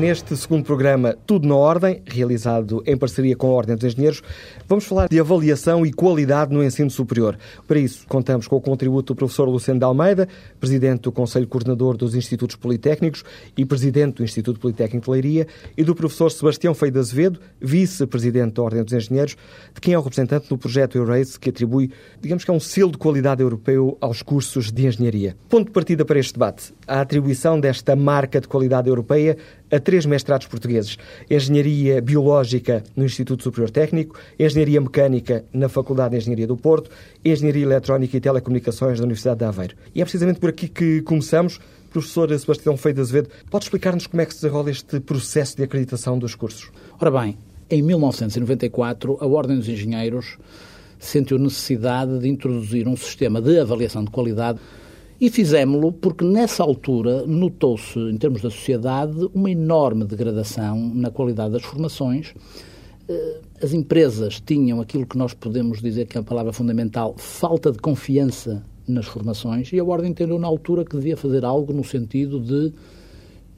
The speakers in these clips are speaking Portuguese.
neste segundo programa Tudo na Ordem, realizado em parceria com a Ordem dos Engenheiros, vamos falar de avaliação e qualidade no ensino superior. Para isso, contamos com o contributo do professor Luciano de Almeida, presidente do Conselho Coordenador dos Institutos Politécnicos e presidente do Instituto Politécnico de Leiria, e do professor Sebastião Feio de Azevedo, vice-presidente da Ordem dos Engenheiros, de quem é o representante no projeto Eurace, que atribui, digamos que é um selo de qualidade europeu aos cursos de engenharia. Ponto de partida para este debate, a atribuição desta marca de qualidade europeia a três mestrados portugueses: Engenharia Biológica no Instituto Superior Técnico, Engenharia Mecânica na Faculdade de Engenharia do Porto, Engenharia Eletrónica e Telecomunicações da Universidade de Aveiro. E é precisamente por aqui que começamos. Professor Sebastião Feio de Azevedo, pode explicar-nos como é que se desenrola este processo de acreditação dos cursos? Ora bem, em 1994, a Ordem dos Engenheiros sentiu necessidade de introduzir um sistema de avaliação de qualidade e fizemos-lo porque, nessa altura, notou-se, em termos da sociedade, uma enorme degradação na qualidade das formações. Eh, as empresas tinham aquilo que nós podemos dizer que é a palavra fundamental, falta de confiança nas formações, e a Ordem entendeu na altura que devia fazer algo no sentido de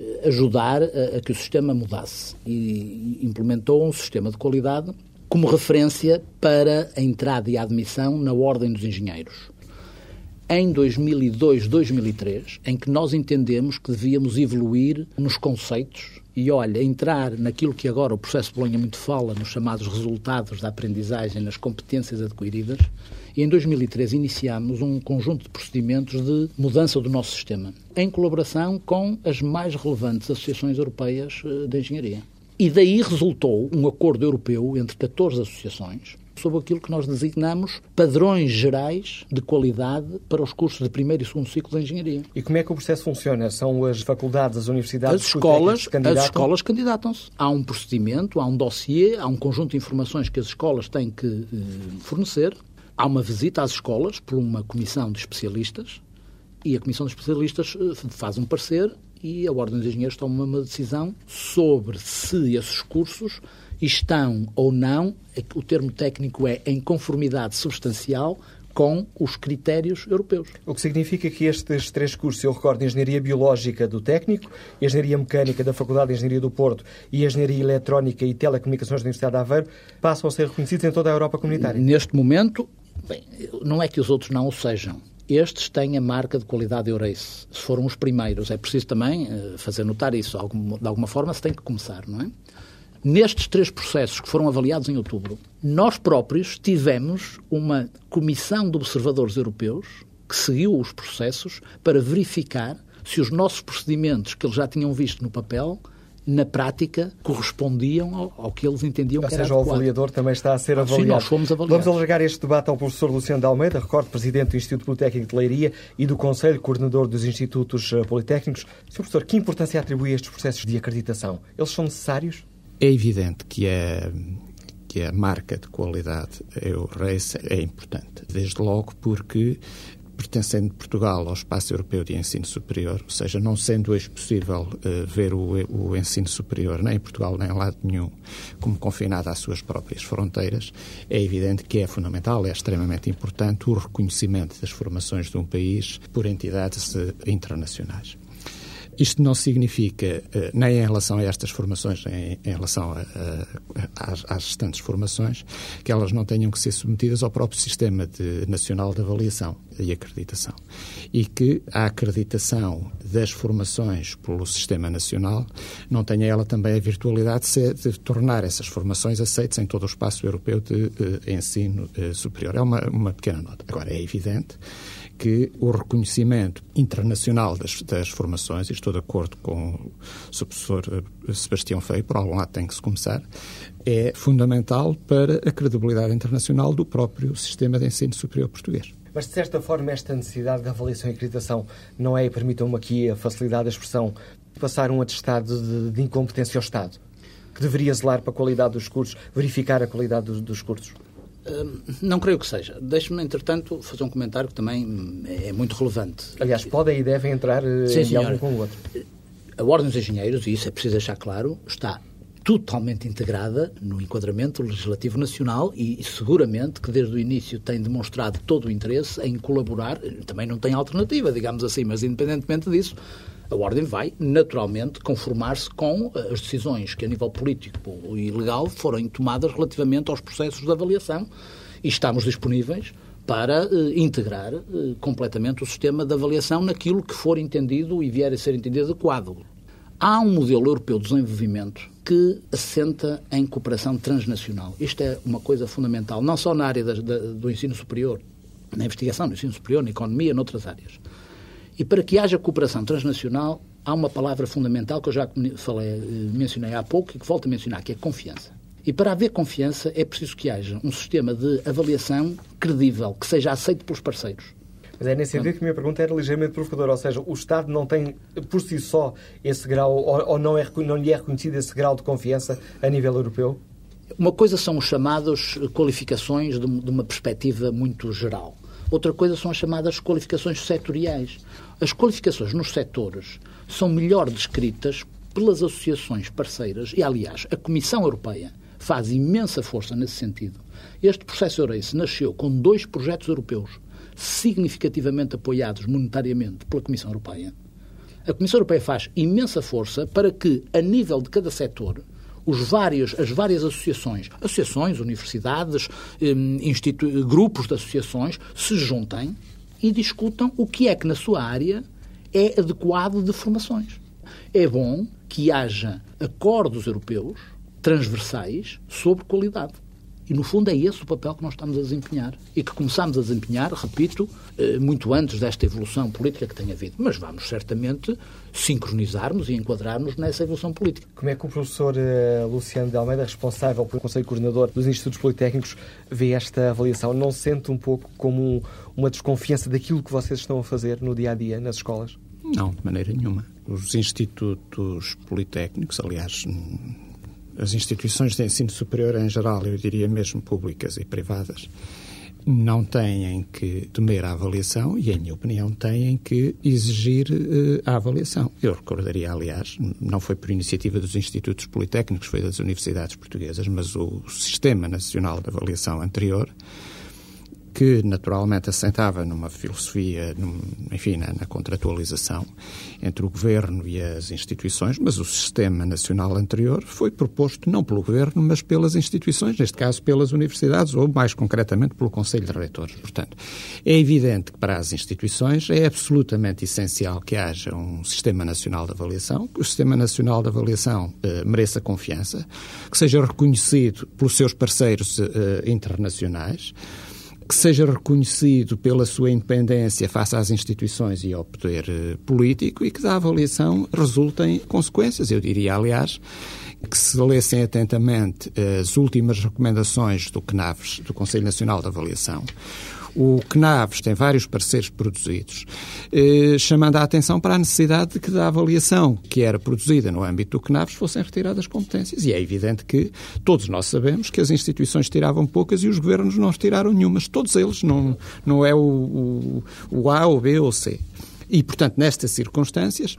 eh, ajudar a, a que o sistema mudasse. E implementou um sistema de qualidade como referência para a entrada e a admissão na Ordem dos Engenheiros em 2002, 2003, em que nós entendemos que devíamos evoluir nos conceitos e, olha, entrar naquilo que agora o processo de Bolonha muito fala, nos chamados resultados da aprendizagem, nas competências adquiridas, e em 2003 iniciámos um conjunto de procedimentos de mudança do nosso sistema, em colaboração com as mais relevantes associações europeias eh, de engenharia. E daí resultou um acordo europeu entre 14 associações, sobre aquilo que nós designamos padrões gerais de qualidade para os cursos de primeiro e segundo ciclo de engenharia. E como é que o processo funciona? São as faculdades, as universidades, as escolas, as escolas candidatam-se. Há um procedimento, há um dossiê, há um conjunto de informações que as escolas têm que eh, fornecer. Há uma visita às escolas por uma comissão de especialistas e a comissão de especialistas eh, faz um parecer e a Ordem dos Engenheiros toma uma decisão sobre se esses cursos estão ou não, o termo técnico é em conformidade substancial com os critérios europeus. O que significa que estes três cursos, eu recordo, Engenharia Biológica do Técnico, Engenharia Mecânica da Faculdade de Engenharia do Porto e Engenharia Eletrónica e Telecomunicações da Universidade de Aveiro, passam a ser reconhecidos em toda a Europa comunitária? Neste momento, bem, não é que os outros não o sejam. Estes têm a marca de qualidade Eurace. Foram os primeiros. É preciso também eh, fazer notar isso. De alguma forma se tem que começar, não é? Nestes três processos que foram avaliados em outubro, nós próprios tivemos uma comissão de observadores europeus que seguiu os processos para verificar se os nossos procedimentos que eles já tinham visto no papel na prática, correspondiam ao, ao, que eles entendiam Ou que era seja, adequado. o avaliador também está a ser avaliado. Sim, nós fomos avaliados. Vamos alargar este debate ao professor Luciano de Almeida, recordo, presidente do Instituto Politécnico de Leiria e do Conselho Coordenador dos Institutos eh, Politécnicos. Sr. Professor, que importância atribui a estes processos de acreditação? Eles são necessários? É evidente que a, que a marca de qualidade Eurace é importante, desde logo porque pertencendo Portugal ao espaço europeu de ensino superior, ou seja, não sendo hoje possível uh, ver o, o, ensino superior nem em Portugal nem em lado nenhum como confinado às suas próprias fronteiras, é evidente que é fundamental, é extremamente importante o reconhecimento das formações de um país por entidades uh, internacionais. Isto não significa, eh, nem em relação a estas formações, nem em relação a, a, às, restantes formações, que elas não tenham que ser submetidas ao próprio Sistema de, Nacional de Avaliação e Acreditação. E que a acreditação das formações pelo Sistema Nacional não tenha ela também a virtualidade de, de tornar essas formações aceitas em todo o espaço europeu de, de ensino eh, superior. É uma, uma pequena nota. Agora, é evidente que o reconhecimento internacional das, das formações, e estou de acordo com o professor eh, Sebastião Feio, por algum lado tem que se começar, é fundamental para a credibilidade internacional do próprio sistema de ensino superior português. Mas, de certa forma, esta necessidade de avaliação e acreditação não é, permitam-me aqui a facilidade da expressão, passar um atestado de, de incompetência ao Estado, que deveria zelar para a qualidade dos cursos, verificar a qualidade dos, dos cursos? Hum, não creio que seja. Deixe-me, entretanto, fazer um comentário que também é muito relevante. Aliás, podem e devem entrar eh, Sim, em diálogo com o outro. A Ordem dos Engenheiros, e isso é preciso deixar claro, está totalmente integrada no enquadramento legislativo nacional e seguramente que desde o início tem demonstrado todo o interesse em colaborar, também não tem alternativa, digamos assim, mas independentemente disso, A Ordem vai, naturalmente, conformar-se com as decisões que, a nível político e legal, forem tomadas relativamente aos processos de avaliação e estamos disponíveis para eh, integrar eh, completamente o sistema de avaliação naquilo que for entendido e vier a ser entendido adequado. Há um modelo europeu de desenvolvimento que assenta em cooperação transnacional. Isto é uma coisa fundamental, não só na área da, do ensino superior, na investigação, no ensino superior, na economia, noutras áreas. E para que haja cooperação transnacional, há uma palavra fundamental que eu já falei, eh, mencionei há pouco e que volto a mencionar, que é confiança. E para haver confiança é preciso que haja um sistema de avaliação credível, que seja aceito pelos parceiros. Mas é nesse sentido que a minha pergunta era ligeiramente provocadora, ou seja, o Estado não tem por si só esse grau, ou, ou não, é, não lhe é reconhecido esse grau de confiança a nível europeu? Uma coisa são os chamados qualificações de, de uma perspectiva muito geral. Outra coisa são as chamadas qualificações setoriais. As qualificações nos setores são melhor descritas pelas associações parceiras e, aliás, a Comissão Europeia faz imensa força nesse sentido. Este processo Eurace nasceu com dois projetos europeus significativamente apoiados monetariamente pela Comissão Europeia. A Comissão Europeia faz imensa força para que, a nível de cada setor, os vários, as várias associações, associações, universidades, hum, grupos de associações, se juntem e discutam o que é que na sua área é adequado de formações. É bom que haja acordos europeus transversais sobre qualidade. E, no fundo, é esse o papel que nós estamos a desempenhar. E que começamos a desempenhar, repito, eh, muito antes desta evolução política que tem havido. Mas vamos certamente sincronizarmos e enquadrarmos nessa evolução política. Como é que o professor eh, Luciano de Almeida, responsável pelo Conselho Coordenador dos Institutos Politécnicos, vê esta avaliação? Não se sente um pouco como uma desconfiança daquilo que vocês estão a fazer no dia a dia nas escolas? Não, de maneira nenhuma. Os institutos politécnicos, aliás, as instituições de ensino superior em geral, eu diria mesmo públicas e privadas, não têm que temer a avaliação e, em minha opinião, têm que exigir uh, a avaliação. Eu recordaria, aliás, não foi por iniciativa dos institutos politécnicos, foi das universidades portuguesas, mas o Sistema Nacional de Avaliação anterior que naturalmente assentava numa filosofia, num, enfim, na, na, contratualização entre o governo e as instituições, mas o sistema nacional anterior foi proposto não pelo governo, mas pelas instituições, neste caso pelas universidades, ou mais concretamente pelo Conselho de Reitores. Portanto, é evidente que para as instituições é absolutamente essencial que haja um sistema nacional de avaliação, que o sistema nacional de avaliação eh, mereça confiança, que seja reconhecido pelos seus parceiros eh, internacionais que seja reconhecido pela sua independência face às instituições e ao poder eh, político e que da avaliação resultem consequências. Eu diria, aliás, que se lessem atentamente eh, as últimas recomendações do CNAVES, do Conselho Nacional de Avaliação, o CNAVES tem vários pareceres produzidos, eh, chamando a atenção para a necessidade de que da avaliação que era produzida no âmbito do CNAVES fossem retiradas competências. E é evidente que todos nós sabemos que as instituições tiravam poucas e os governos não retiraram nenhumas. Todos eles, não, não é o, o, o A, o B ou o C. E, portanto, nestas circunstâncias,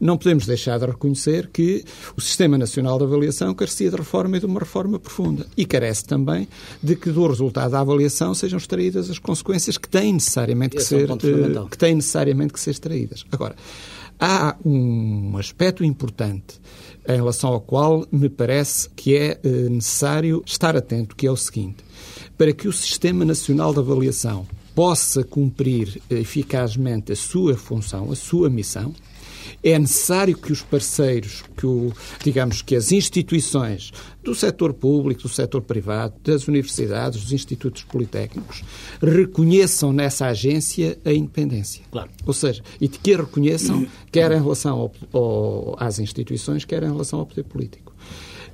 não podemos deixar de reconhecer que o Sistema Nacional de Avaliação carecia de reforma e de uma reforma profunda. E carece também de que do resultado da avaliação sejam extraídas as consequências que têm necessariamente que, ser, é um que têm necessariamente que ser extraídas. Agora, há um aspecto importante em relação ao qual me parece que é eh, necessário estar atento, que é o seguinte. Para que o Sistema Nacional de Avaliação possa cumprir eficazmente a sua função, a sua missão, é necessário que os parceiros, que o, digamos que as instituições do setor público, do setor privado, das universidades, dos institutos politécnicos, reconheçam nessa agência a independência. Claro. Ou seja, e de que a reconheçam, quer em relação ao, ao, às instituições, quer em relação ao poder político.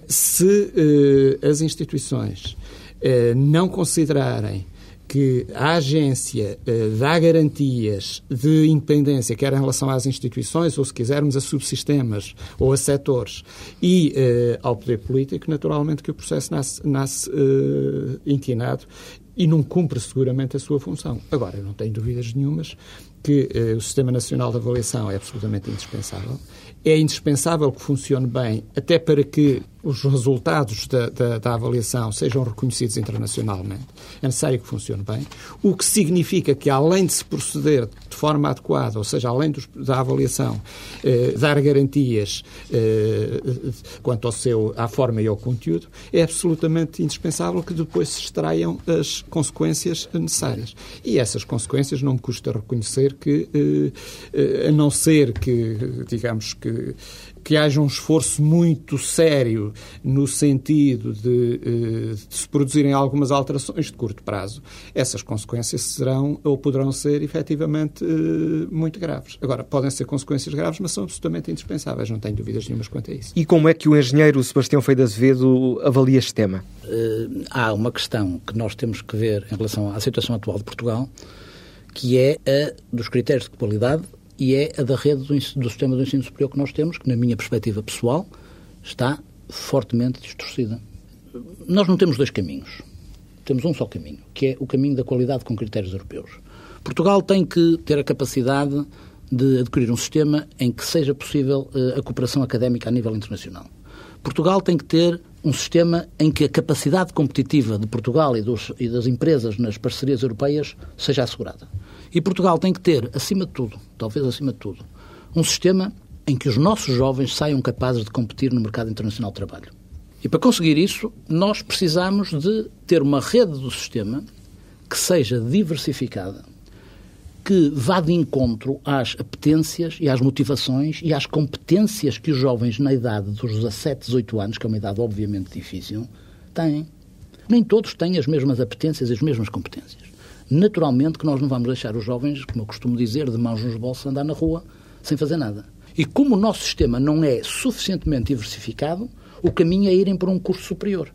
Se eh, as instituições eh, não considerarem que a agência uh, dá garantias de independência, quer em relação às instituições, ou se quisermos a subsistemas ou a setores, e uh, ao poder político, naturalmente que o processo nasce, nasce uh, inquinado e não cumpre seguramente a sua função. Agora, eu não tenho dúvidas nenhumas que eh, o Sistema Nacional de Avaliação é absolutamente indispensável. É indispensável que funcione bem, até para que os resultados da, da, da, avaliação sejam reconhecidos internacionalmente. É necessário que funcione bem. O que significa que, além de se proceder de forma adequada, ou seja, além dos, da avaliação, eh, dar garantias eh, quanto ao seu, à forma e ao conteúdo, é absolutamente indispensável que depois se extraiam as consequências necessárias. E essas consequências não me custa reconhecer que, eh, eh a não ser que, digamos que que haja um esforço muito sério no sentido de, eh, de, se produzirem algumas alterações de curto prazo, essas consequências serão ou poderão ser efetivamente eh, muito graves. Agora, podem ser consequências graves, mas são absolutamente indispensáveis, não tenho dúvidas nenhumas quanto a isso. E como é que o engenheiro Sebastião Feio de Azevedo avalia este tema? Uh, há uma questão que nós temos que ver em relação à situação atual de Portugal, que é a dos critérios de qualidade e é a da rede do, do, sistema do ensino superior que nós temos, que, na minha perspectiva pessoal, está fortemente distorcida. Nós não temos dois caminhos. Temos um só caminho, que é o caminho da qualidade com critérios europeus. Portugal tem que ter a capacidade de adquirir um sistema em que seja possível uh, a cooperação académica a nível internacional. Portugal tem que ter um sistema em que a capacidade competitiva de Portugal e, dos, e das empresas nas parcerias europeias seja assegurada. E Portugal tem que ter, acima de tudo, talvez acima de tudo, um sistema em que os nossos jovens saiam capazes de competir no mercado internacional de trabalho. E para conseguir isso, nós precisamos de ter uma rede do sistema que seja diversificada, que vá de encontro às apetências e às motivações e às competências que os jovens na idade dos 17, 18 anos, que é uma idade obviamente difícil, têm. Nem todos têm as mesmas apetências e as mesmas competências. Naturalmente que nós não vamos deixar os jovens, como eu costumo dizer, de mãos nos bolsos, andar na rua sem fazer nada. E como o nosso sistema não é suficientemente diversificado, o caminho é irem para um curso superior.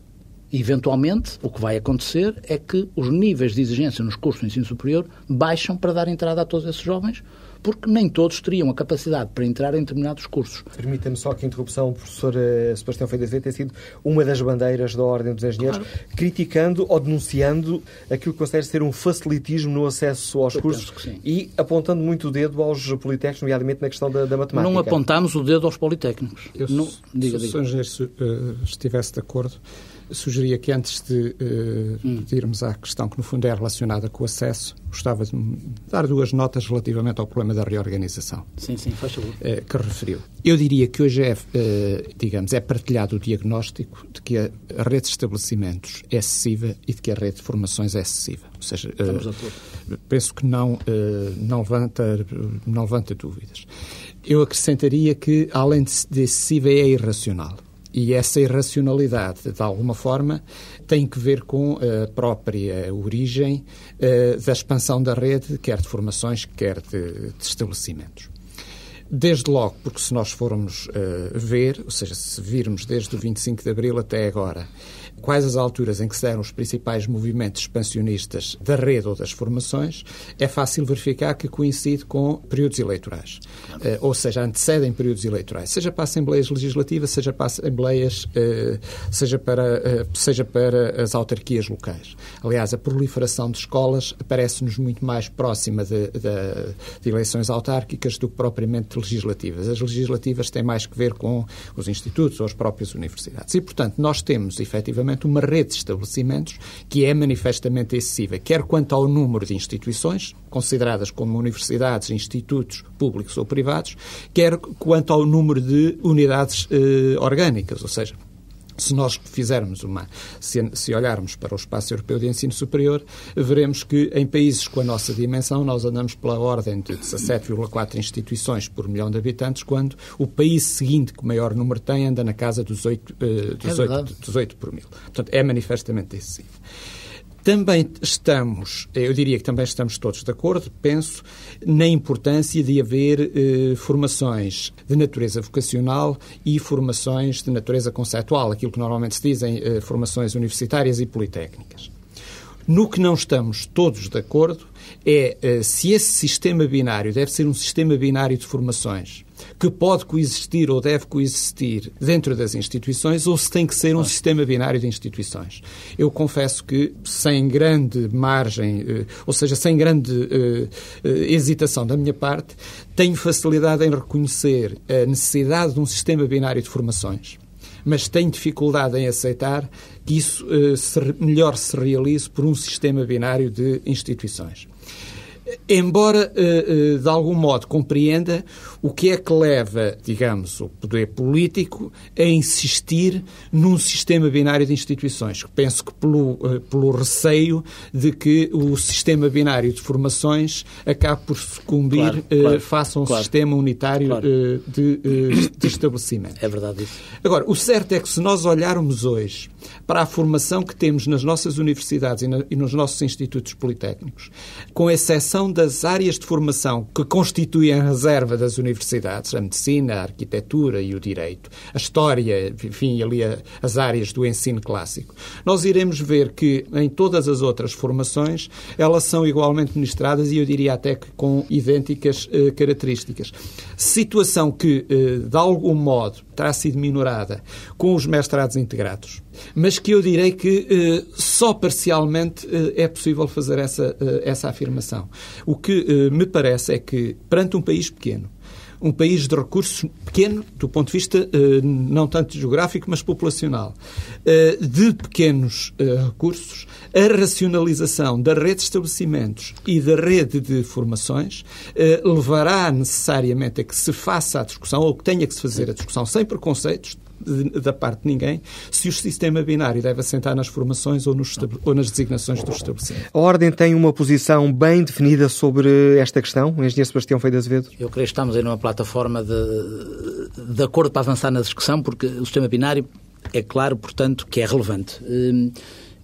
Eventualmente, o que vai acontecer é que os níveis de exigência nos cursos de ensino superior baixam para dar entrada a todos esses jovens, porque nem todos teriam a capacidade para entrar em determinados cursos. Permita-me só que a interrupção, o professor eh, Sebastião Feio tem sido uma das bandeiras da Ordem dos Engenheiros, claro. criticando ou denunciando aquilo que considera ser um facilitismo no acesso aos Eu cursos e apontando muito o dedo aos politécnicos, nomeadamente na questão da, da matemática. Não apontamos o dedo aos politécnicos. Eu, não, diga, se diga. o engenheiro uh, estivesse de acordo, sugeria que antes de uh, irmos à questão que no fundo é relacionada com o acesso, gostava de dar duas notas relativamente ao problema da reorganização. Sim, sim, faz favor. Uh, que referiu. Eu diria que hoje é, uh, digamos, é partilhado o diagnóstico de que a, rede de estabelecimentos é excessiva e de que a rede de formações é excessiva. Ou seja, penso que não, não, levanta, não levanta dúvidas. Eu acrescentaria que, além de excessiva, é irracional. E essa irracionalidade, de alguma forma, tem que ver com a própria origem uh, da expansão da rede, quer de formações, quer de, de estabelecimentos. Desde logo, porque se nós formos uh, ver, ou seja, se virmos desde o 25 de Abril até agora, quais as alturas em que se deram os principais movimentos expansionistas da rede ou das formações, é fácil verificar que coincide com períodos eleitorais. Uh, ou seja, antecedem períodos eleitorais, seja para assembleias legislativas, seja para assembleias, uh, seja, para, uh, seja para as autarquias locais. Aliás, a proliferação de escolas parece-nos muito mais próxima de, de, de eleições autárquicas do que propriamente legislativas. As legislativas têm mais que ver com os institutos ou as próprias universidades. E, portanto, nós temos, efetivamente, uma rede de estabelecimentos que é manifestamente excessiva, quer quanto ao número de instituições, consideradas como universidades, institutos públicos ou privados, quer quanto ao número de unidades eh, orgânicas, ou seja, se nós fizermos uma, se, se, olharmos para o espaço europeu de ensino superior, veremos que em países com a nossa dimensão nós andamos pela ordem de 17,4 instituições por milhão de habitantes, quando o país seguinte que o maior número tem anda na casa dos 8, uh, dos, é 8, dos 8 por mil. Portanto, é manifestamente excessivo. Também estamos, eu diria que também estamos todos de acordo, penso, na importância de haver eh, formações de natureza vocacional e formações de natureza conceptual, aquilo que normalmente se dizem eh, formações universitárias e politécnicas. No que não estamos todos de acordo é eh, se esse sistema binário deve ser um sistema binário de formações que pode coexistir ou deve coexistir dentro das instituições ou se tem que ser um sistema binário de instituições. Eu confesso que, sem grande margem, eh, ou seja, sem grande uh, uh, hesitação da minha parte, tenho facilidade em reconhecer a necessidade de um sistema binário de formações mas tenho dificuldade em aceitar que isso uh, se, melhor se realize por um sistema binário de instituições embora eh, eh, de algum modo compreenda o que é que leva, digamos, o poder político a insistir num sistema binário de instituições. Penso que pelo, eh, pelo receio de que o sistema binário de formações acabe por sucumbir claro, claro, face a um claro, sistema unitário de, de estabelecimento. É verdade isso. Agora, o certo é que se nós olharmos hoje para a formação que temos nas nossas universidades e, na, e nos nossos institutos politécnicos, com exceção das áreas de formação que constituem a reserva das universidades, a medicina, a arquitetura e o direito, a história, enfim, ali as áreas do ensino clássico, nós iremos ver que em todas as outras formações elas são igualmente ministradas e eu diria até que com idênticas eh, características. Situação que, eh, de algum modo, terá sido minorada com os mestrados integrados mas que eu direi que eh, só parcialmente eh, é possível fazer essa, eh, essa afirmação. O que me parece é que, perante um país pequeno, um país de recursos pequeno, do ponto de vista não tanto geográfico, mas populacional, de pequenos recursos, a racionalização da rede de estabelecimentos e da rede de formações levará necessariamente a que se faça a discussão, ou que tenha que se fazer a discussão sem preconceitos, da parte de ninguém se o sistema binário deve assentar nas formações ou, nos, ou nas designações dos estabelecimentos. A Ordem tem uma posição bem definida sobre esta questão, o engenheiro Sebastião Feio de Azevedo? Eu creio que estamos aí numa plataforma de, de acordo para avançar na discussão, porque o sistema binário é claro, portanto, que é relevante. Hum,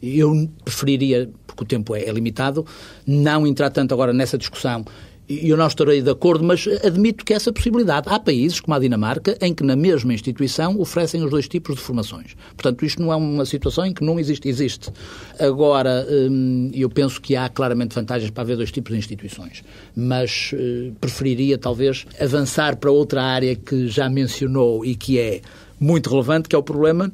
eu preferiria, porque o tempo é limitado, não entrar tanto agora nessa discussão e eu não estarei de acordo, mas admito que essa possibilidade. Há países, como a Dinamarca, em que na mesma instituição oferecem os dois tipos de formações. Portanto, isto não é uma situação em que não existe. Existe. Agora, hum, eu penso que há claramente vantagens para haver dois tipos de instituições, mas eh, preferiria talvez avançar para outra área que já mencionou e que é muito relevante, que é o problema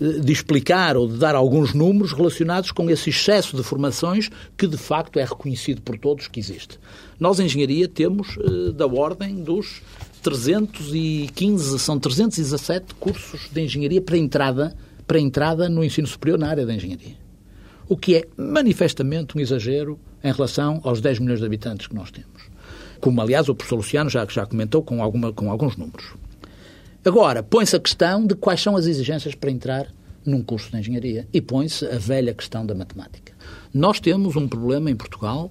de explicar ou de dar alguns números relacionados com esse excesso de formações que de facto é reconhecido por todos que existe. Nós, em engenharia, temos uh, da ordem dos 315, são 317 cursos de engenharia para entrada, para entrada no ensino superior na área da engenharia. O que é manifestamente um exagero em relação aos 10 milhões de habitantes que nós temos. Como, aliás, o professor Luciano já, já comentou com, alguma, com alguns números. Agora, põe-se a questão de quais são as exigências para entrar num curso de engenharia e põe-se a velha questão da matemática. Nós temos um problema em Portugal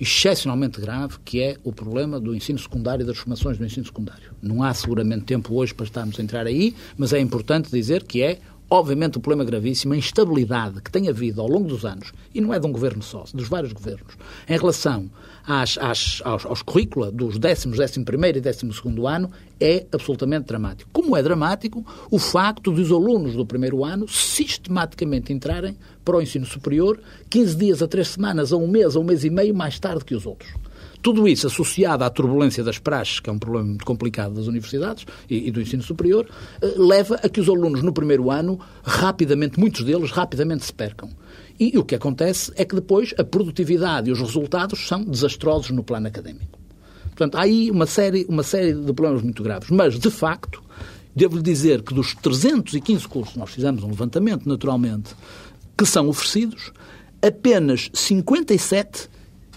excepcionalmente grave, que é o problema do ensino secundário e das formações do ensino secundário. Não há seguramente tempo hoje para estarmos a entrar aí, mas é importante dizer que é obviamente, um problema gravíssimo, a instabilidade que tem havido ao longo dos anos, e não é de um governo só, dos vários governos, em relação às, às, aos, aos currícula dos décimos, décimo primeiro e décimo segundo ano, é absolutamente dramático. Como é dramático o facto de os alunos do primeiro ano sistematicamente entrarem para o ensino superior 15 dias a três semanas, a um mês, a um mês e meio mais tarde que os outros. Tudo isso associado à turbulência das praxes, que é um problema muito complicado das universidades e, e, do ensino superior, eh, leva a que os alunos no primeiro ano, rapidamente, muitos deles, rapidamente se percam. E, o que acontece é que depois a produtividade e os resultados são desastrosos no plano académico. Portanto, há aí uma série, uma série de problemas muito graves. Mas, de facto, devo-lhe dizer que dos 315 cursos, nós fizemos um levantamento, naturalmente, que são oferecidos, apenas 57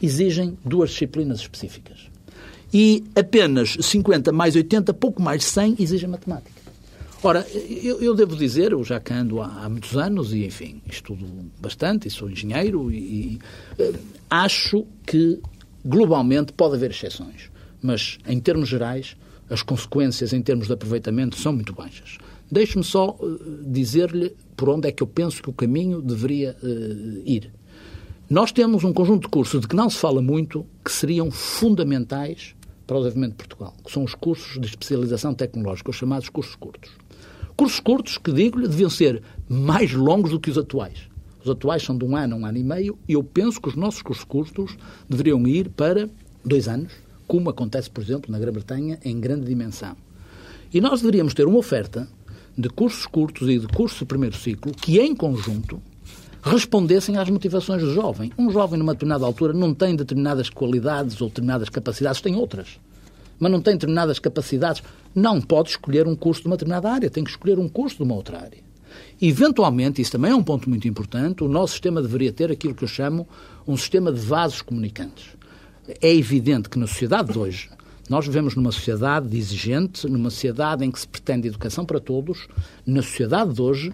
exigem duas disciplinas específicas. E apenas 50 mais 80, pouco mais de 100, exigem matemática. Ora, eu, eu devo dizer, eu já que ando há, há, muitos anos e, enfim, estudo bastante e sou engenheiro e, e uh, acho que globalmente pode haver exceções, mas em termos gerais as consequências em termos de aproveitamento são muito baixas. Deixe-me só uh, dizer-lhe por onde é que eu penso que o caminho deveria uh, ir. Nós temos um conjunto de cursos de que não se fala muito, que seriam fundamentais para o desenvolvimento de Portugal, que são os cursos de especialização tecnológica, os chamados cursos curtos. Cursos curtos que, digo-lhe, deviam ser mais longos do que os atuais. Os atuais são de um ano a um ano e meio, e eu penso que os nossos cursos curtos deveriam ir para dois anos, como acontece, por exemplo, na Grã-Bretanha, em grande dimensão. E nós deveríamos ter uma oferta de cursos curtos e de cursos de primeiro ciclo que, em conjunto, respondessem às motivações do jovem. Um jovem, numa determinada altura, não tem determinadas qualidades ou determinadas capacidades, tem outras. Mas não tem determinadas capacidades, não pode escolher um curso de uma determinada área, tem que escolher um curso de uma outra área. Eventualmente, isso também é um ponto muito importante, o nosso sistema deveria ter aquilo que eu chamo um sistema de vasos comunicantes. É evidente que na sociedade de hoje, nós vivemos numa sociedade exigente, numa sociedade em que se pretende educação para todos. Na sociedade de hoje,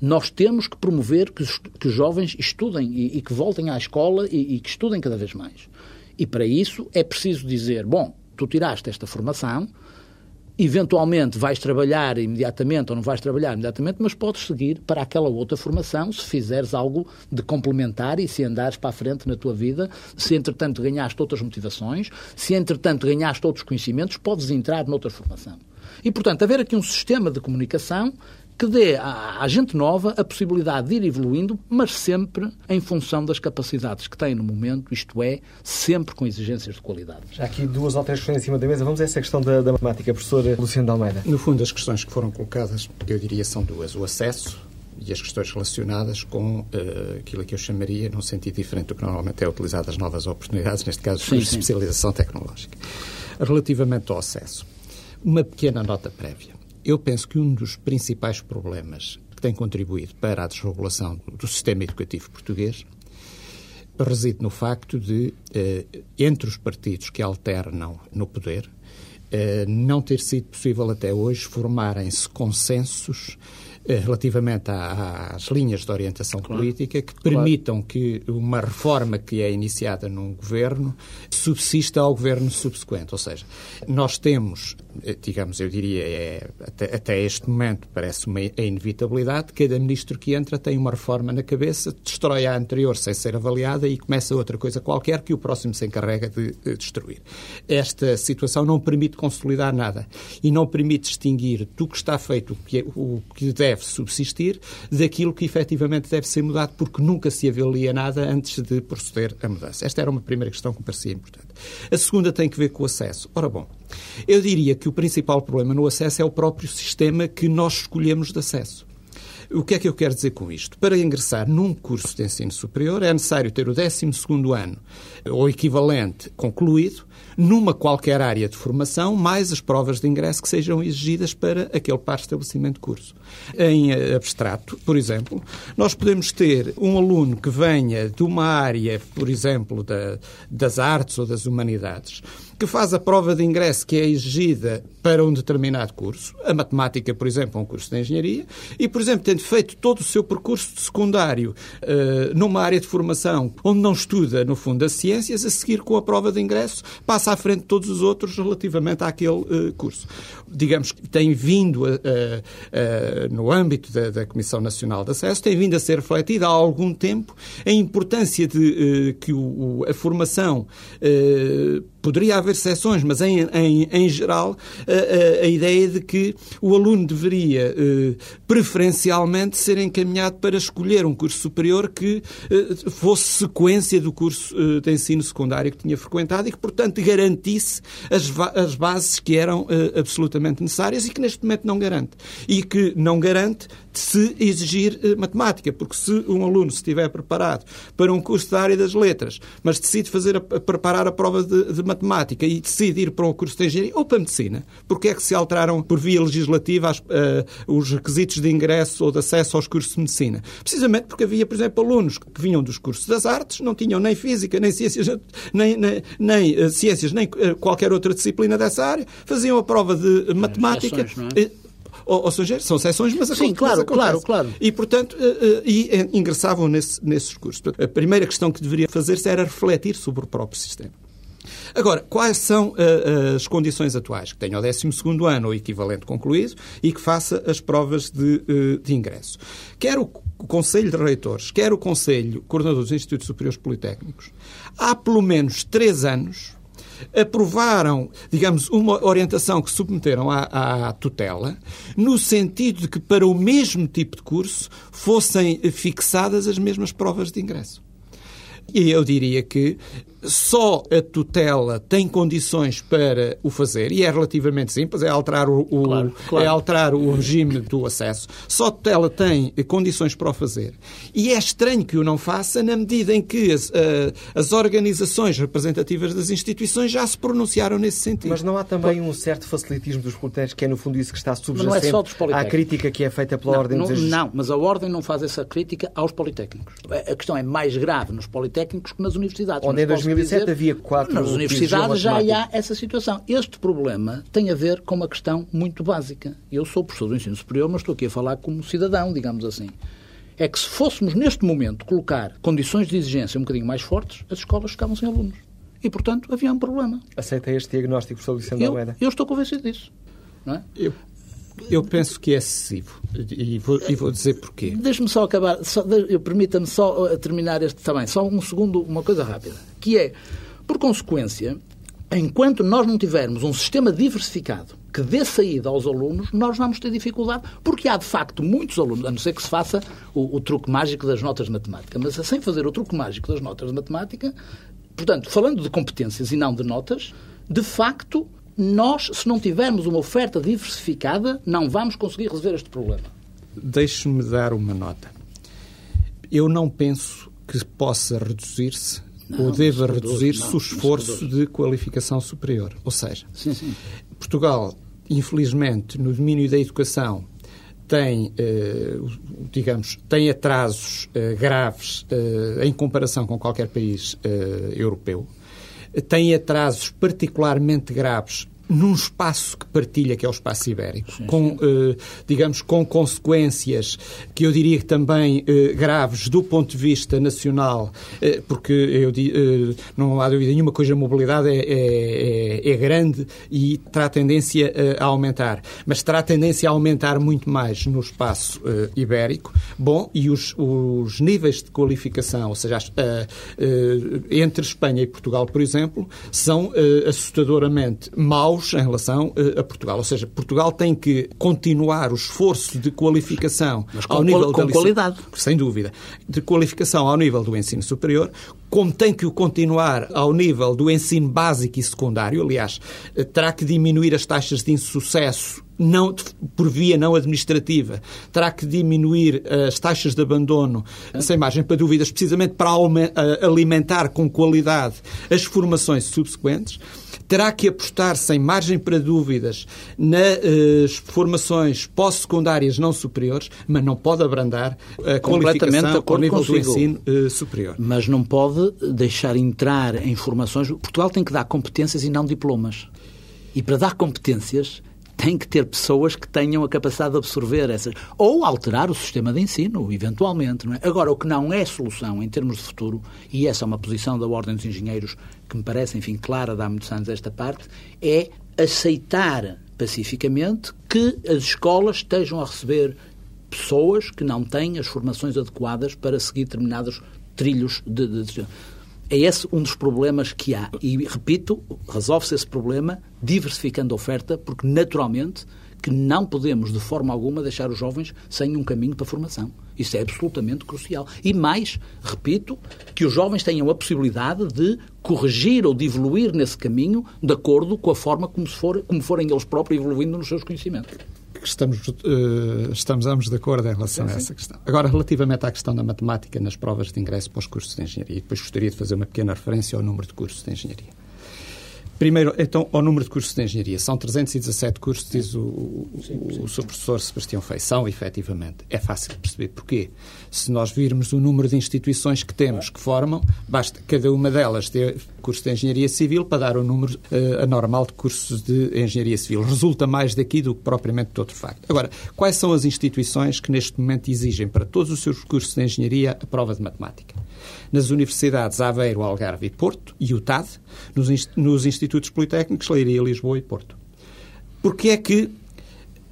nós temos que promover que os, que os jovens estudem e, e, que voltem à escola e, e que estudem cada vez mais. E para isso é preciso dizer: bom, tu tiraste esta formação, eventualmente vais trabalhar imediatamente ou não vais trabalhar imediatamente, mas podes seguir para aquela outra formação se fizeres algo de complementar e se andares para a frente na tua vida, se entretanto ganhaste outras motivações, se entretanto ganhaste outros conhecimentos, podes entrar noutra formação. E, portanto, haver aqui um sistema de comunicação que dê à, à, gente nova a possibilidade de ir evoluindo, mas sempre em função das capacidades que tem no momento, isto é, sempre com exigências de qualidade. Já aqui duas ou três questões em cima da mesa. Vamos a essa questão da, da matemática, professor Luciano de Almeida. No fundo, as questões que foram colocadas, eu diria, são duas. O acesso e as questões relacionadas com uh, aquilo que eu chamaria, num sentido diferente do que normalmente é utilizado, as novas oportunidades, neste caso, sim, de especialização tecnológica. Relativamente ao acesso, uma pequena nota prévia. Eu penso que um dos principais problemas que tem contribuído para a desregulação do sistema educativo português reside no facto de, eh, entre os partidos que alternam no poder, eh, não ter sido possível até hoje formarem-se consensos relativamente às linhas de orientação claro. política que permitam claro. que uma reforma que é iniciada num governo subsista ao governo subsequente. Ou seja, nós temos, eh, digamos, eu diria, é, até, até, este momento parece uma inevitabilidade, cada ministro que entra tem uma reforma na cabeça, destrói a anterior sem ser avaliada e começa outra coisa qualquer que o próximo se encarrega de, de destruir. Esta situação não permite consolidar nada e não permite distinguir do que está feito o que, é, o que deve deve subsistir daquilo que efetivamente deve ser mudado, porque nunca se avalia nada antes de proceder a mudança. Esta era uma primeira questão que me parecia importante. A segunda tem que ver com o acesso. Ora bom, eu diria que o principal problema no acesso é o próprio sistema que nós escolhemos de acesso. O que é que eu quero dizer com isto? Para ingressar num curso de ensino superior é necessário ter o 12 ano ou equivalente concluído numa qualquer área de formação, mais as provas de ingresso que sejam exigidas para aquele par estabelecimento de curso. Em abstrato, por exemplo, nós podemos ter um aluno que venha de uma área, por exemplo, da, das artes ou das humanidades, que faz a prova de ingresso que é exigida para um determinado curso, a matemática, por exemplo, é um curso de engenharia, e, por exemplo, tendo feito todo o seu percurso de secundário uh, numa área de formação onde não estuda, no fundo, as ciências, a seguir com a prova de ingresso, passa à frente de todos os outros relativamente àquele uh, curso. Digamos que tem vindo, a, a, a, no âmbito da, da, Comissão Nacional de Acesso, tem vindo a ser refletida há algum tempo a importância de uh, que o, a formação poderia haver exceções, mas em, em, em geral a, a, a, ideia de que o aluno deveria eh, preferencialmente ser encaminhado para escolher um curso superior que eh, fosse sequência do curso eh, de ensino secundário que tinha frequentado e que, portanto, garantisse as, as bases que eram eh, absolutamente necessárias e que neste momento não garante. E que não garante se exigir eh, matemática, porque se um aluno estiver preparado para um curso da área das letras, mas decide fazer a preparar a prova de, de, matemática e decide ir para um curso de engenharia ou para medicina, porque é que se alteraram por via legislativa as, uh, os requisitos de ingresso ou de acesso aos cursos de medicina? Precisamente porque havia, por exemplo, alunos que vinham dos cursos das artes, não tinham nem física, nem ciências, nem, nem, nem uh, ciências, nem uh, qualquer outra disciplina dessa área, faziam a prova de matemática. É? ou, ou seja, são sessões, mas Sim, claro, claro, claro. E, portanto, e, ingressavam nesse, nesses cursos. A primeira questão que deveria fazer-se era refletir sobre o próprio sistema. Agora, quais são uh, as condições atuais? Que tenha o 12 ano ou equivalente concluído e que faça as provas de, uh, de ingresso. Quer o Conselho de Reitores, quer o Conselho Coordenador dos Institutos Superiores Politécnicos, há pelo menos três anos aprovaram, digamos, uma orientação que submeteram à, à, tutela, no sentido de que para o mesmo tipo de curso fossem fixadas as mesmas provas de ingresso. E eu diria que só a tutela tem condições para o fazer, e é relativamente simples, é alterar o, o claro, claro. É alterar o regime do acesso. Só a tutela tem condições para o fazer. E é estranho que o não faça na medida em que as, uh, as organizações representativas das instituições já se pronunciaram nesse sentido. Mas não há também um certo facilitismo dos politécnicos, que é no fundo isso que está subjacente é à crítica que é feita pela não, Ordem não, dos Não, mas a Ordem não faz essa crítica aos politécnicos. A questão é mais grave nos politécnicos que nas universidades. Onde em 2007 dizer, havia quatro Nas universidades já há essa situação. Este problema tem a ver com uma questão muito básica. Eu sou professor do ensino superior, mas estou aqui a falar como cidadão, digamos assim é que se fôssemos neste momento colocar condições de exigência um bocadinho mais fortes, as escolas ficavam sem alunos. E, portanto, havia um problema. Aceita este diagnóstico, professor Vicente eu, Almeida? Eu estou convencido disso. Não é? Eu eu penso que é excessivo e vou, e vou dizer porquê. Deixe-me só acabar, permita-me só uh, terminar este também, só um segundo, uma coisa rápida, que é, por consequência, enquanto nós não tivermos um sistema diversificado que dê saída aos alunos, nós vamos ter dificuldade, porque há de facto muitos alunos, a não ser que se faça o, o truque mágico das notas de matemática, mas sem fazer o truque mágico das notas de matemática, portanto, falando de competências e não de notas, de facto nós, se não tivermos uma oferta diversificada, não vamos conseguir resolver este problema. Deixe-me dar uma nota. Eu não penso que possa reduzir-se ou deva reduzir-se o esforço de qualificação superior. Ou seja, sim, sim. Portugal, infelizmente, no domínio da educação, tem, eh, digamos, tem atrasos eh, graves eh, em comparação com qualquer país europeu tem atrasos particularmente graves num espaço que partilha, que é o espaço ibérico, sim, sim. com, eh, digamos, com consequências que eu diria que também eh, graves do ponto de vista nacional, eh, porque eu, não há dúvida nenhuma que a mobilidade é, é, é, grande e terá tendência a aumentar, mas terá tendência a aumentar muito mais no espaço ibérico. Bom, e os, os níveis de qualificação, ou seja, entre Espanha e Portugal, por exemplo, são assustadoramente maus maus em relação uh, a Portugal. Ou seja, Portugal tem que continuar o esforço de qualificação Mas com, ao nível com da qualidade. Sem dúvida. De qualificação ao nível do ensino superior, como tem que o continuar ao nível do ensino básico e secundário, aliás, eh, terá que diminuir as taxas de insucesso não, por via não administrativa, terá que diminuir eh, as taxas de abandono, sem margem para dúvidas, precisamente para alimentar com qualidade as formações subsequentes terá que apostar sem margem para dúvidas nas uh, formações pós-secundárias não superiores, mas não pode abrandar a qualificação ao nível consigo. do ensino uh, superior. Mas não pode deixar entrar em formações... Portugal tem que dar competências e não diplomas. E para dar competências tem que ter pessoas que tenham a capacidade de absorver essas. Ou alterar o sistema de ensino, eventualmente. É? Agora, o que não é solução em termos de futuro, e essa é uma posição da Ordem dos Engenheiros que me parece, enfim, clara de há muitos anos esta parte, é aceitar pacificamente que as escolas estejam a receber pessoas que não têm as formações adequadas para seguir determinados trilhos de, de, de é esse um dos problemas que há. E, repito, resolve-se esse problema diversificando a oferta, porque, naturalmente, que não podemos, de forma alguma, deixar os jovens sem um caminho para a formação. Isso é absolutamente crucial. E mais, repito, que os jovens tenham a possibilidade de corrigir ou de evoluir nesse caminho de acordo com a forma como, for, como forem eles próprios evoluindo nos seus conhecimentos estamos, uh, estamos ambos de acordo em relação sim, a essa questão. Agora, relativamente à questão da matemática nas provas de ingresso para os cursos de engenharia, depois gostaria de fazer uma pequena referência ao número de cursos de engenharia. Primeiro, então, ao número de cursos de engenharia. São 317 cursos, diz o, o, o seu professor Sebastião Feição, efetivamente. É fácil de perceber porquê. Se nós virmos o número de instituições que temos que formam, basta cada uma delas ter curso de engenharia civil para dar o número uh, anormal de cursos de engenharia civil. Resulta mais daqui do que propriamente de outro facto. Agora, quais são as instituições que neste momento exigem para todos os seus cursos de engenharia a prova de matemática? Nas universidades Aveiro, Algarve e Porto e o TAD, nos, nos institutos politécnicos Leiria, Lisboa e Porto. Porque é que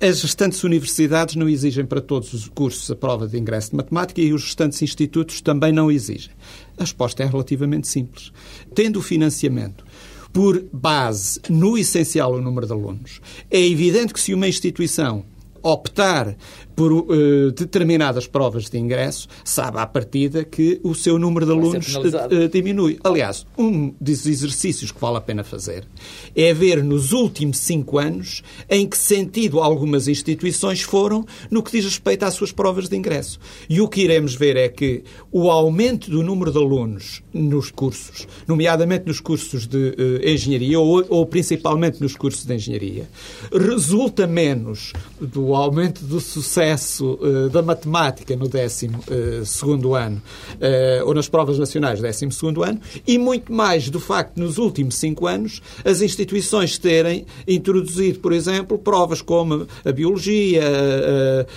as restantes universidades não exigem para todos os cursos a prova de ingresso de matemática e os restantes institutos também não exigem. A resposta é relativamente simples. Tendo o financiamento por base no essencial o número de alunos, é evidente que se uma instituição optar por uh, determinadas provas de ingresso, sabe à partida que o seu número de alunos uh, diminui. Aliás, um dos exercícios que vale a pena fazer é ver nos últimos cinco anos em que sentido algumas instituições foram no que diz respeito às suas provas de ingresso. E o que iremos ver é que o aumento do número de alunos nos cursos, nomeadamente nos cursos de uh, engenharia ou, ou principalmente nos cursos de engenharia, resulta menos do aumento do sucesso uh, da matemática no 12 uh, segundo ano uh, ou nas provas nacionais do 12 segundo ano e muito mais do facto, nos últimos cinco anos, as instituições terem introduzido, por exemplo, provas como a biologia,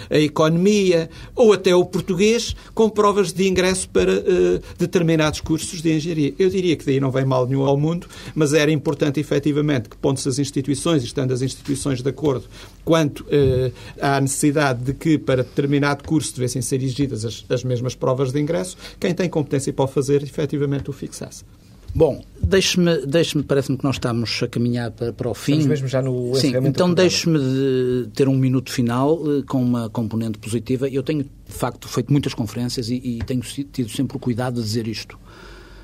a, a economia ou até o português com provas de ingresso para determinados cursos de engenharia. Eu diria que daí não vem mal nenhum ao mundo, mas era importante efetivamente que, pondo-se as instituições, estando as instituições de acordo quanto uh, à necessidade de que, para determinado curso, devessem ser exigidas as, as mesmas provas de ingresso, quem tem competência para o fazer, efetivamente o fixasse. Bom, deixe-me, deixe parece-me que nós estamos a caminhar para, para o fim. Estamos mesmo já no Sim, então deixe-me de ter um minuto final eh, com uma componente positiva. Eu tenho, de facto, feito muitas conferências e, e tenho tido sempre o cuidado de dizer isto.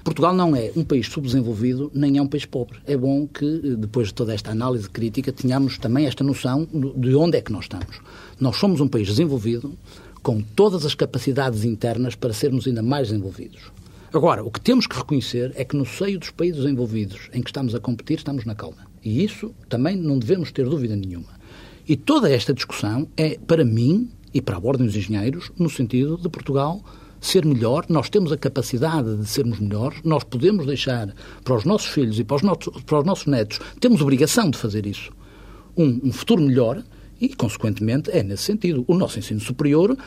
Portugal não é um país subdesenvolvido, nem é um país pobre. É bom que, eh, depois de toda esta análise crítica, tenhamos também esta noção de onde é que nós estamos. Nós somos um país desenvolvido, com todas as capacidades internas para sermos ainda mais desenvolvidos. Agora, o que temos que reconhecer é que no seio dos países desenvolvidos em que estamos a competir, estamos na calma. E isso também não devemos ter dúvida nenhuma. E toda esta discussão é, para mim e para a Ordem dos Engenheiros, no sentido de Portugal ser melhor, nós temos a capacidade de sermos melhores, nós podemos deixar para os nossos filhos e para os nossos, para os nossos netos, temos obrigação de fazer isso, um, um futuro melhor e, consequentemente, é nesse sentido. O nosso ensino superior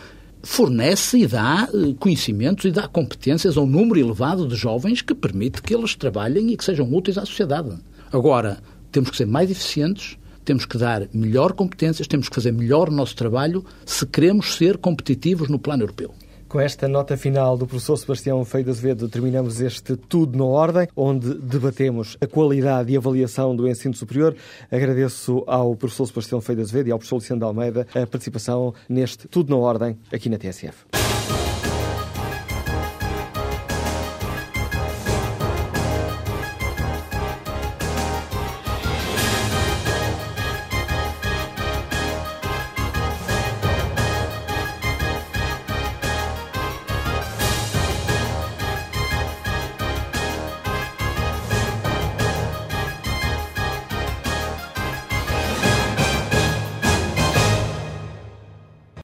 fornece e dá eh, conhecimentos e dá competências a um número elevado de jovens que permite que eles trabalhem e que sejam úteis à sociedade. Agora, temos que ser mais eficientes, temos que dar melhor competências, temos que fazer melhor o nosso trabalho se queremos ser competitivos no plano europeu. Com esta nota final do professor Sebastião Feio de Azevedo, terminamos este Tudo na Ordem, onde debatemos a qualidade e avaliação do ensino superior. Agradeço ao professor Sebastião Feio de Azevedo e ao professor Luciano de Almeida a participação neste Tudo na Ordem aqui na TSF.